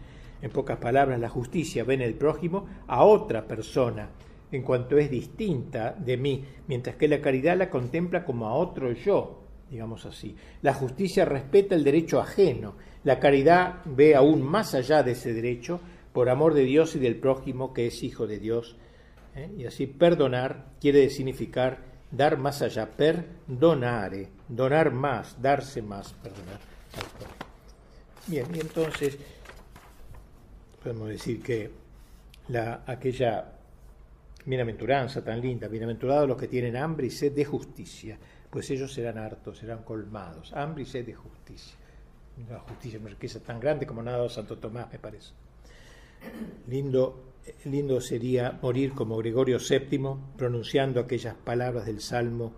En pocas palabras, la justicia ve en el prójimo a otra persona en cuanto es distinta de mí, mientras que la caridad la contempla como a otro yo, digamos así. La justicia respeta el derecho ajeno. La caridad ve aún más allá de ese derecho por amor de Dios y del prójimo que es hijo de Dios. ¿eh? Y así perdonar quiere significar dar más allá, perdonare, donar más, darse más, perdonar. Bien, y entonces podemos decir que la, aquella bienaventuranza tan linda, bienaventurados los que tienen hambre y sed de justicia, pues ellos serán hartos, serán colmados, hambre y sed de justicia. La justicia es una riqueza tan grande como nada Santo Tomás, me parece. Lindo, lindo sería morir como Gregorio VII, pronunciando aquellas palabras del Salmo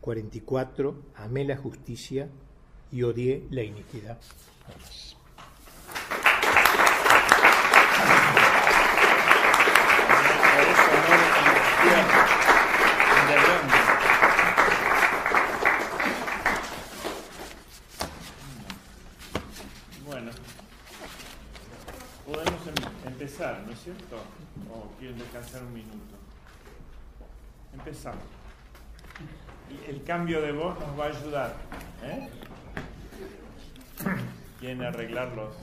44, amé la justicia y odié la iniquidad. Bueno, podemos em- empezar, ¿no es cierto? ¿O quieren descansar un minuto? Empezamos. El cambio de voz nos va a ayudar. ¿eh? ¿Quieren arreglarlos?